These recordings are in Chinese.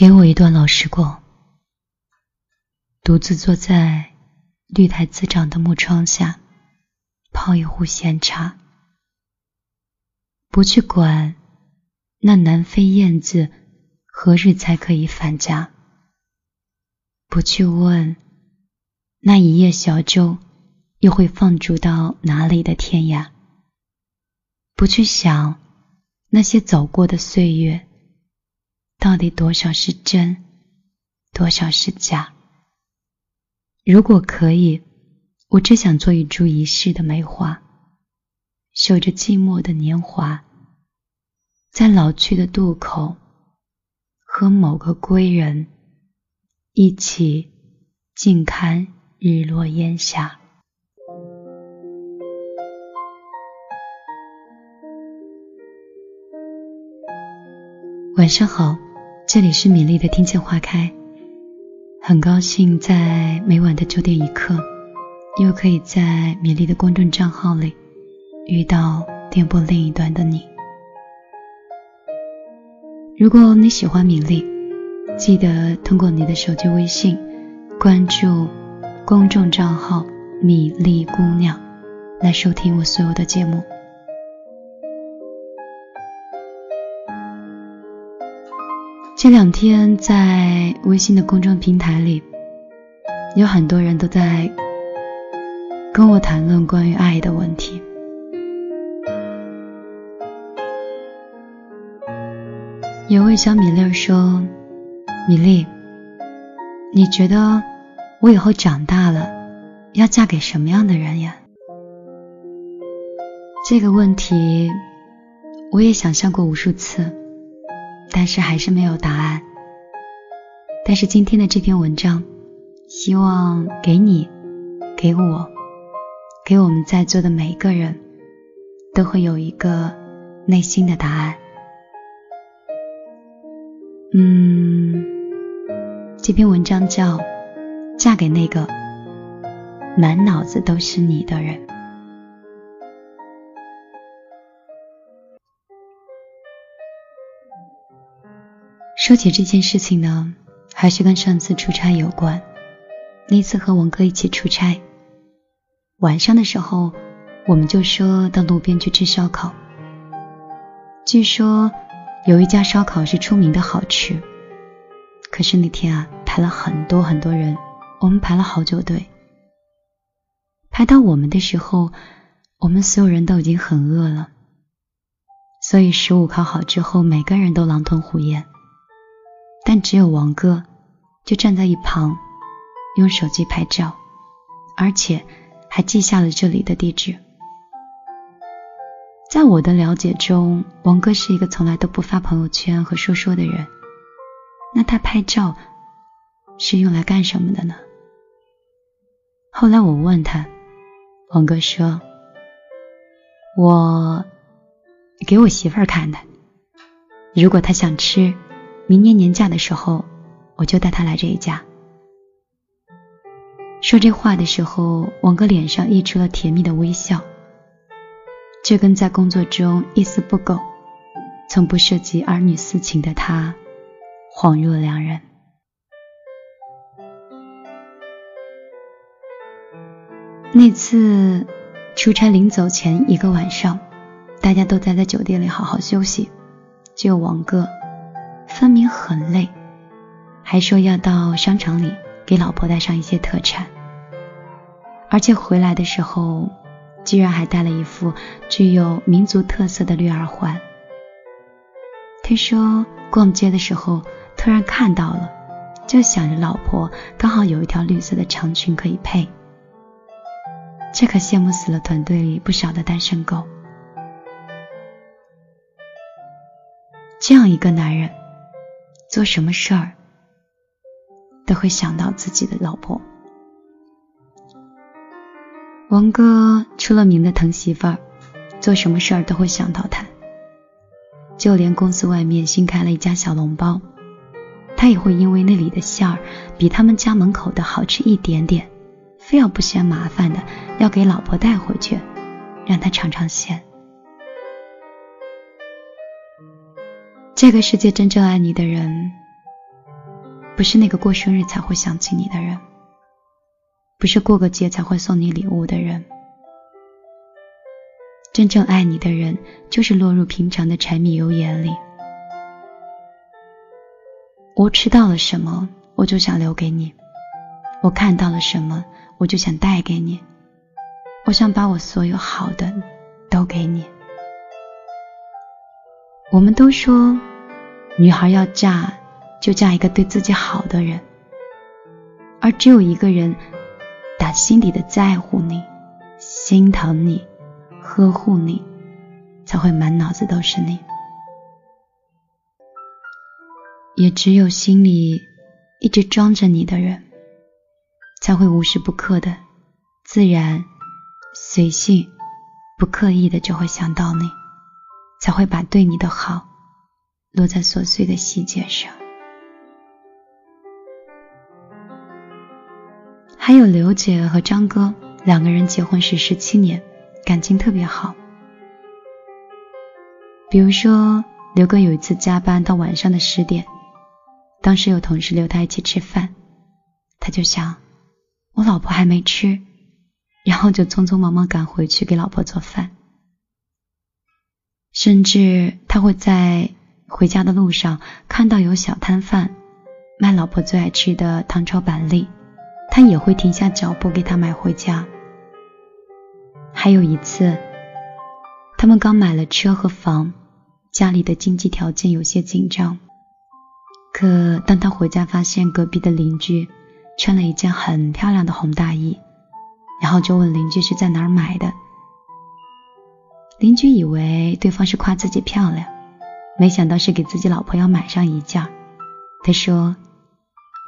给我一段老时光，独自坐在绿苔滋长的木窗下，泡一壶闲茶，不去管那南飞燕子何日才可以返家，不去问那一叶小舟又会放逐到哪里的天涯，不去想那些走过的岁月。到底多少是真，多少是假？如果可以，我只想做一株一世的梅花，守着寂寞的年华，在老去的渡口，和某个归人一起静看日落烟霞。晚上好。这里是米粒的听见花开，很高兴在每晚的九点一刻，又可以在米粒的公众账号里遇到电波另一端的你。如果你喜欢米粒，记得通过你的手机微信关注公众账号“米粒姑娘”来收听我所有的节目。这两天在微信的公众平台里，有很多人都在跟我谈论关于爱的问题。有位小米粒说：“米粒，你觉得我以后长大了要嫁给什么样的人呀？”这个问题我也想象过无数次。但是还是没有答案。但是今天的这篇文章，希望给你、给我、给我们在座的每一个人，都会有一个内心的答案。嗯，这篇文章叫《嫁给那个满脑子都是你的人》。说起这件事情呢，还是跟上次出差有关。那次和王哥一起出差，晚上的时候，我们就说到路边去吃烧烤。据说有一家烧烤是出名的好吃，可是那天啊，排了很多很多人，我们排了好久队。排到我们的时候，我们所有人都已经很饿了，所以食物烤好之后，每个人都狼吞虎咽。但只有王哥就站在一旁，用手机拍照，而且还记下了这里的地址。在我的了解中，王哥是一个从来都不发朋友圈和说说的人。那他拍照是用来干什么的呢？后来我问他，王哥说：“我给我媳妇儿看的，如果她想吃。”明年年假的时候，我就带他来这一家。说这话的时候，王哥脸上溢出了甜蜜的微笑，这跟在工作中一丝不苟、从不涉及儿女私情的他恍若两人。那次出差临走前一个晚上，大家都待在酒店里好好休息，只有王哥。分明很累，还说要到商场里给老婆带上一些特产，而且回来的时候居然还带了一副具有民族特色的绿耳环。他说逛街的时候突然看到了，就想着老婆刚好有一条绿色的长裙可以配，这可羡慕死了团队里不少的单身狗。这样一个男人。做什么事儿都会想到自己的老婆。王哥出了名的疼媳妇儿，做什么事儿都会想到她。就连公司外面新开了一家小笼包，他也会因为那里的馅儿比他们家门口的好吃一点点，非要不嫌麻烦的要给老婆带回去，让她尝尝鲜。这个世界真正爱你的人，不是那个过生日才会想起你的人，不是过个节才会送你礼物的人。真正爱你的人，就是落入平常的柴米油盐里。我吃到了什么，我就想留给你；我看到了什么，我就想带给你。我想把我所有好的都给你。我们都说，女孩要嫁就嫁一个对自己好的人，而只有一个人打心底的在乎你、心疼你。呵护你，才会满脑子都是你；也只有心里一直装着你的人，才会无时不刻的、自然、随性、不刻意的就会想到你，才会把对你的好落在琐碎的细节上。还有刘姐和张哥两个人结婚是十七年。感情特别好。比如说，刘哥有一次加班到晚上的十点，当时有同事留他一起吃饭，他就想，我老婆还没吃，然后就匆匆忙忙赶回去给老婆做饭。甚至他会在回家的路上看到有小摊贩卖老婆最爱吃的糖炒板栗，他也会停下脚步给她买回家。还有一次，他们刚买了车和房，家里的经济条件有些紧张。可当他回家发现隔壁的邻居穿了一件很漂亮的红大衣，然后就问邻居是在哪儿买的。邻居以为对方是夸自己漂亮，没想到是给自己老婆要买上一件。他说：“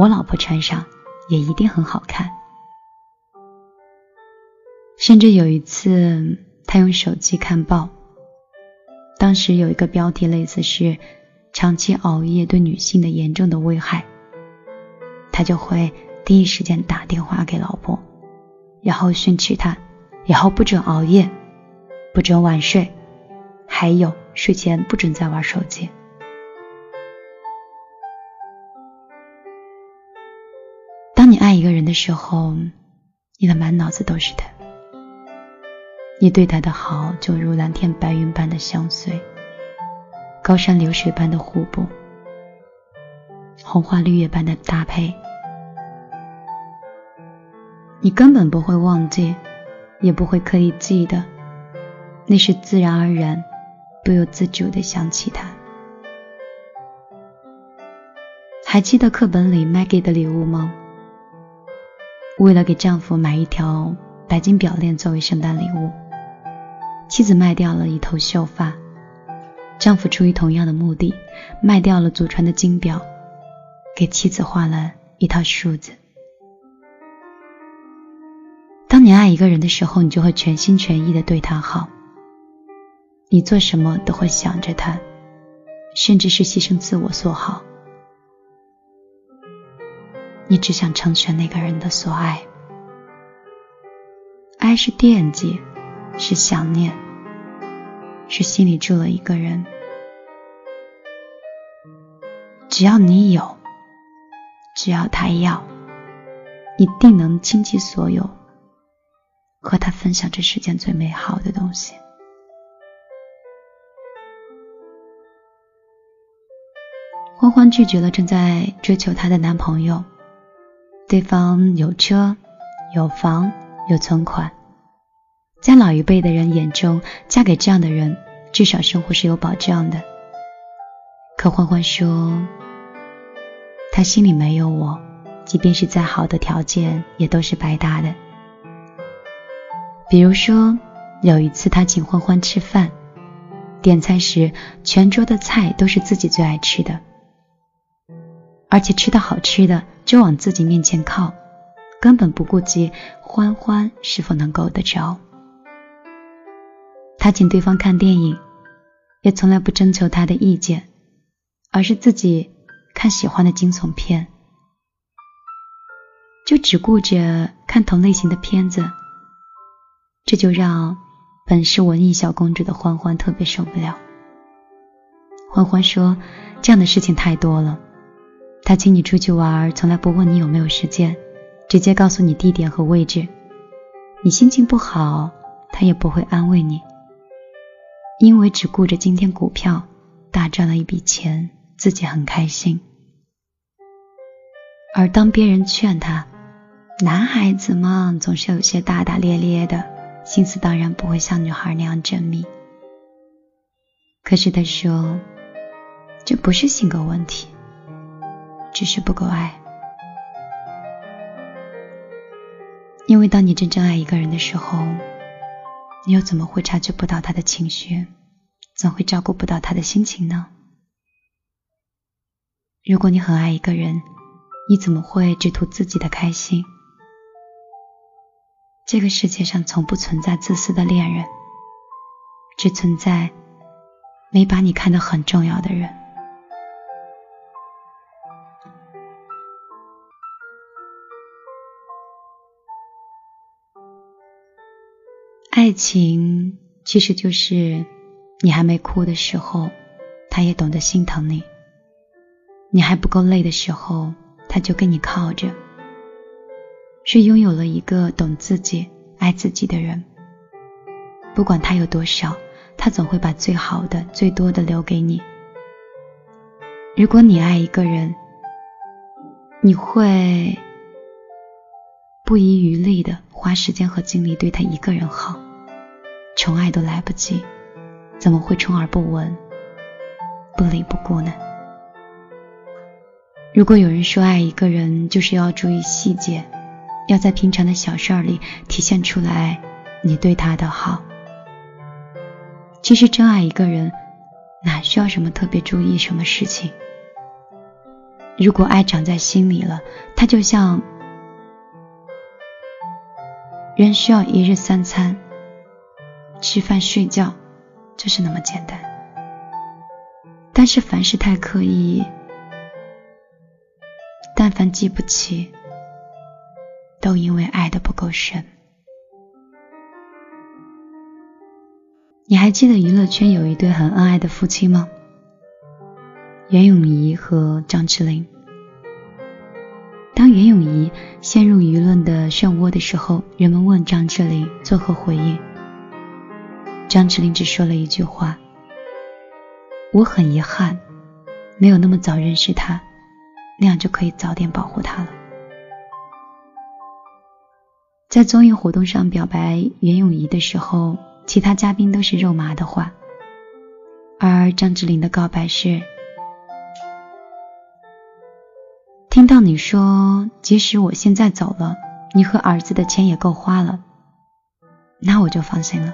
我老婆穿上也一定很好看。”甚至有一次，他用手机看报，当时有一个标题类似是“长期熬夜对女性的严重的危害”，他就会第一时间打电话给老婆，然后训斥他，以后不准熬夜，不准晚睡，还有睡前不准再玩手机。当你爱一个人的时候，你的满脑子都是他。你对他的好，就如蓝天白云般的相随，高山流水般的互补，红花绿叶般的搭配。你根本不会忘记，也不会刻意记得，那是自然而然、不由自主的想起他。还记得课本里 Maggie 的礼物吗？为了给丈夫买一条白金表链作为圣诞礼物。妻子卖掉了一头秀发，丈夫出于同样的目的，卖掉了祖传的金表，给妻子换了一套梳子。当你爱一个人的时候，你就会全心全意的对他好，你做什么都会想着他，甚至是牺牲自我所好。你只想成全那个人的所爱，爱是惦记。是想念，是心里住了一个人。只要你有，只要他要，一定能倾其所有，和他分享这世间最美好的东西。欢欢拒绝了正在追求她的男朋友，对方有车有房有存款。在老一辈的人眼中，嫁给这样的人，至少生活是有保障的。可欢欢说，他心里没有我，即便是再好的条件，也都是白搭的。比如说，有一次他请欢欢吃饭，点菜时，全桌的菜都是自己最爱吃的，而且吃到好吃的就往自己面前靠，根本不顾及欢欢是否能够得着。他请对方看电影，也从来不征求他的意见，而是自己看喜欢的惊悚片，就只顾着看同类型的片子。这就让本是文艺小公主的欢欢特别受不了。欢欢说：“这样的事情太多了，他请你出去玩，从来不问你有没有时间，直接告诉你地点和位置。你心情不好，他也不会安慰你，因为只顾着今天股票大赚了一笔钱，自己很开心。而当别人劝他，男孩子嘛，总是有些大大咧咧的，心思当然不会像女孩那样缜密。可是他说，这不是性格问题。只是不够爱，因为当你真正爱一个人的时候，你又怎么会察觉不到他的情绪，怎会照顾不到他的心情呢？如果你很爱一个人，你怎么会只图自己的开心？这个世界上从不存在自私的恋人，只存在没把你看得很重要的人。爱情其实就是你还没哭的时候，他也懂得心疼你；你还不够累的时候，他就跟你靠着。是拥有了一个懂自己、爱自己的人，不管他有多少，他总会把最好的、最多的留给你。如果你爱一个人，你会不遗余力的花时间和精力对他一个人好。宠爱都来不及，怎么会充耳不闻、不理不顾呢？如果有人说爱一个人就是要注意细节，要在平常的小事儿里体现出来你对他的好，其实真爱一个人哪需要什么特别注意什么事情？如果爱长在心里了，它就像人需要一日三餐。吃饭睡觉就是那么简单，但是凡事太刻意，但凡记不起，都因为爱的不够深。你还记得娱乐圈有一对很恩爱的夫妻吗？袁咏仪和张智霖。陷入舆论的漩涡的时候，人们问张智霖作何回应？张智霖只说了一句话：“我很遗憾，没有那么早认识他，那样就可以早点保护他了。”在综艺活动上表白袁咏仪的时候，其他嘉宾都是肉麻的话，而张智霖的告白是：“听到你说，即使我现在走了，你和儿子的钱也够花了，那我就放心了。”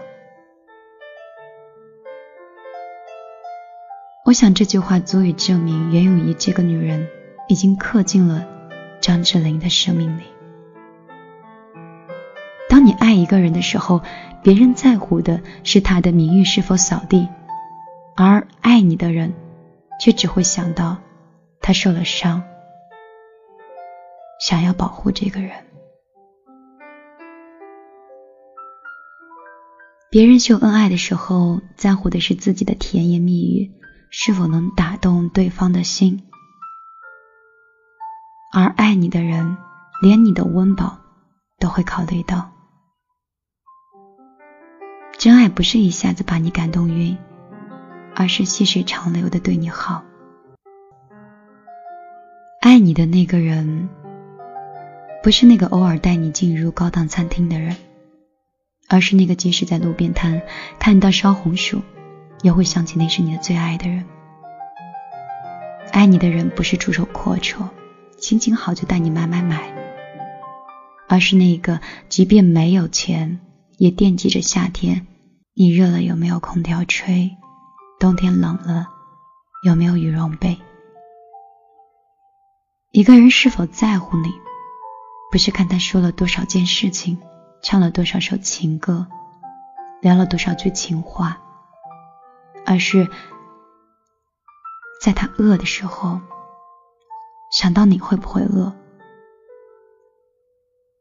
我想这句话足以证明袁咏仪这个女人已经刻进了张智霖的生命里。当你爱一个人的时候，别人在乎的是他的名誉是否扫地，而爱你的人却只会想到他受了伤，想要保护这个人。别人秀恩爱的时候，在乎的是自己的甜言蜜语。是否能打动对方的心？而爱你的人，连你的温饱都会考虑到。真爱不是一下子把你感动晕，而是细水长流的对你好。爱你的那个人，不是那个偶尔带你进入高档餐厅的人，而是那个即使在路边摊看到烧红薯。也会想起那是你的最爱的人。爱你的人不是出手阔绰，心情好就带你买买买，而是那个即便没有钱，也惦记着夏天你热了有没有空调吹，冬天冷了有没有羽绒被。一个人是否在乎你，不是看他说了多少件事情，唱了多少首情歌，聊了多少句情话。而是在他饿的时候，想到你会不会饿；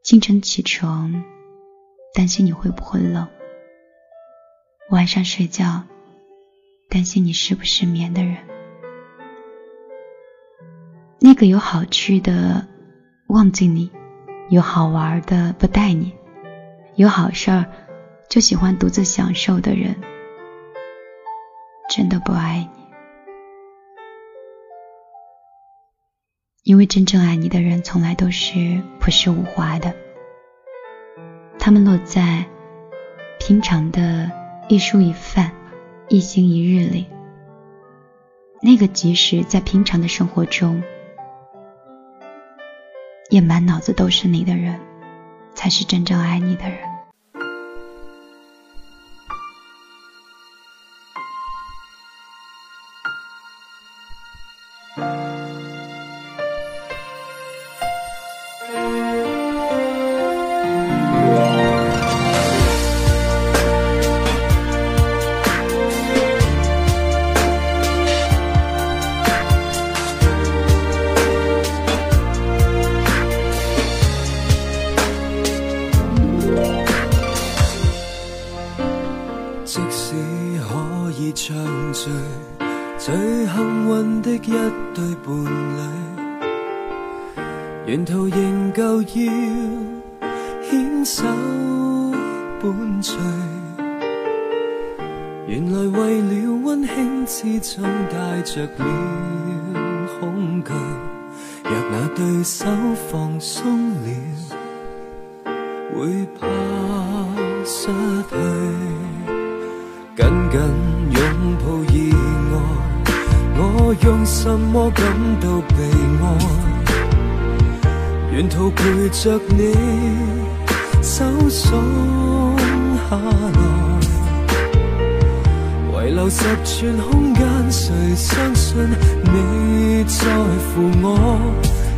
清晨起床，担心你会不会冷；晚上睡觉，担心你失不失眠的人。那个有好吃的忘记你，有好玩的不带你，有好事儿就喜欢独自享受的人，真的不爱你。因为真正爱你的人，从来都是朴实无华的。他们落在平常的一蔬一饭、一心一日里。那个即使在平常的生活中，也满脑子都是你的人，才是真正爱你的人。中带着了恐惧。若那对手放松了，会怕失去。紧紧拥抱意外，我用什么感到被爱？沿途陪着你，手松下来，留十寸空间，谁相信你在乎我？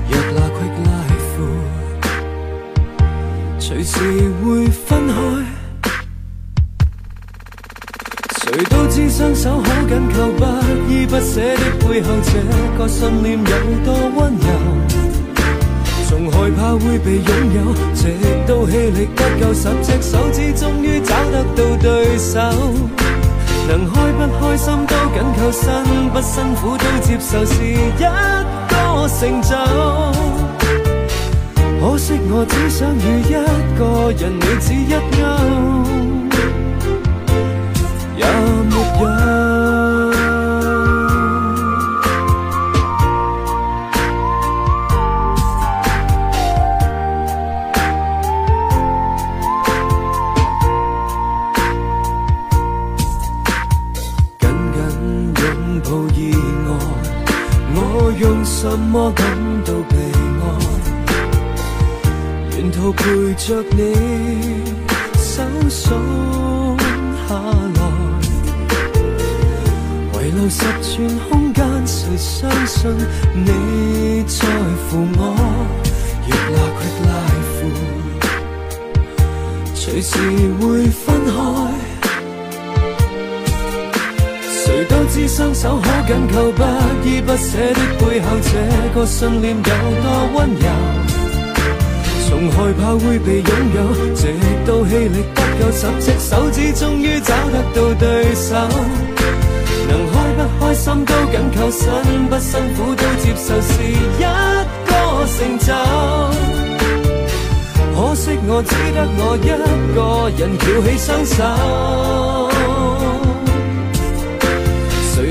若那 quick life，随时会分开。谁都知双手可紧扣，不依不舍的背后，这个信念有多温柔？从害怕会被拥有，直到气力不够，十只手指终于找得到对手。能开不开心都紧扣，辛不辛苦都接受，是一个成就。可惜我只想与一个人，你只一勾，我感到被爱？沿途陪着你，手松下来，遗留十寸空间，谁相信你在乎我？若那 quick life，随时会分开。双手可紧扣，不依不舍的背后，这个信念有多温柔。从害怕会被拥有，直到气力不够，十只手指终于找得到对手。能开不开心都紧扣，辛不辛苦都接受，是一个成就。可惜我只得我一个人翘起双手。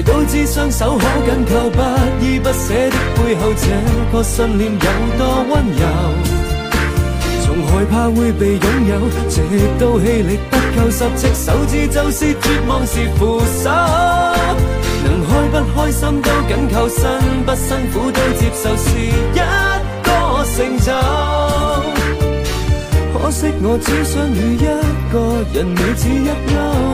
都知双手可紧扣，不依不舍的背后，这个信念有多温柔。从害怕会被拥有，直到气力不够，十只手指就是绝望时扶手。能开不开心都紧扣，辛不辛苦都接受，是一个成就。可惜我只想与一个人，你只一勾。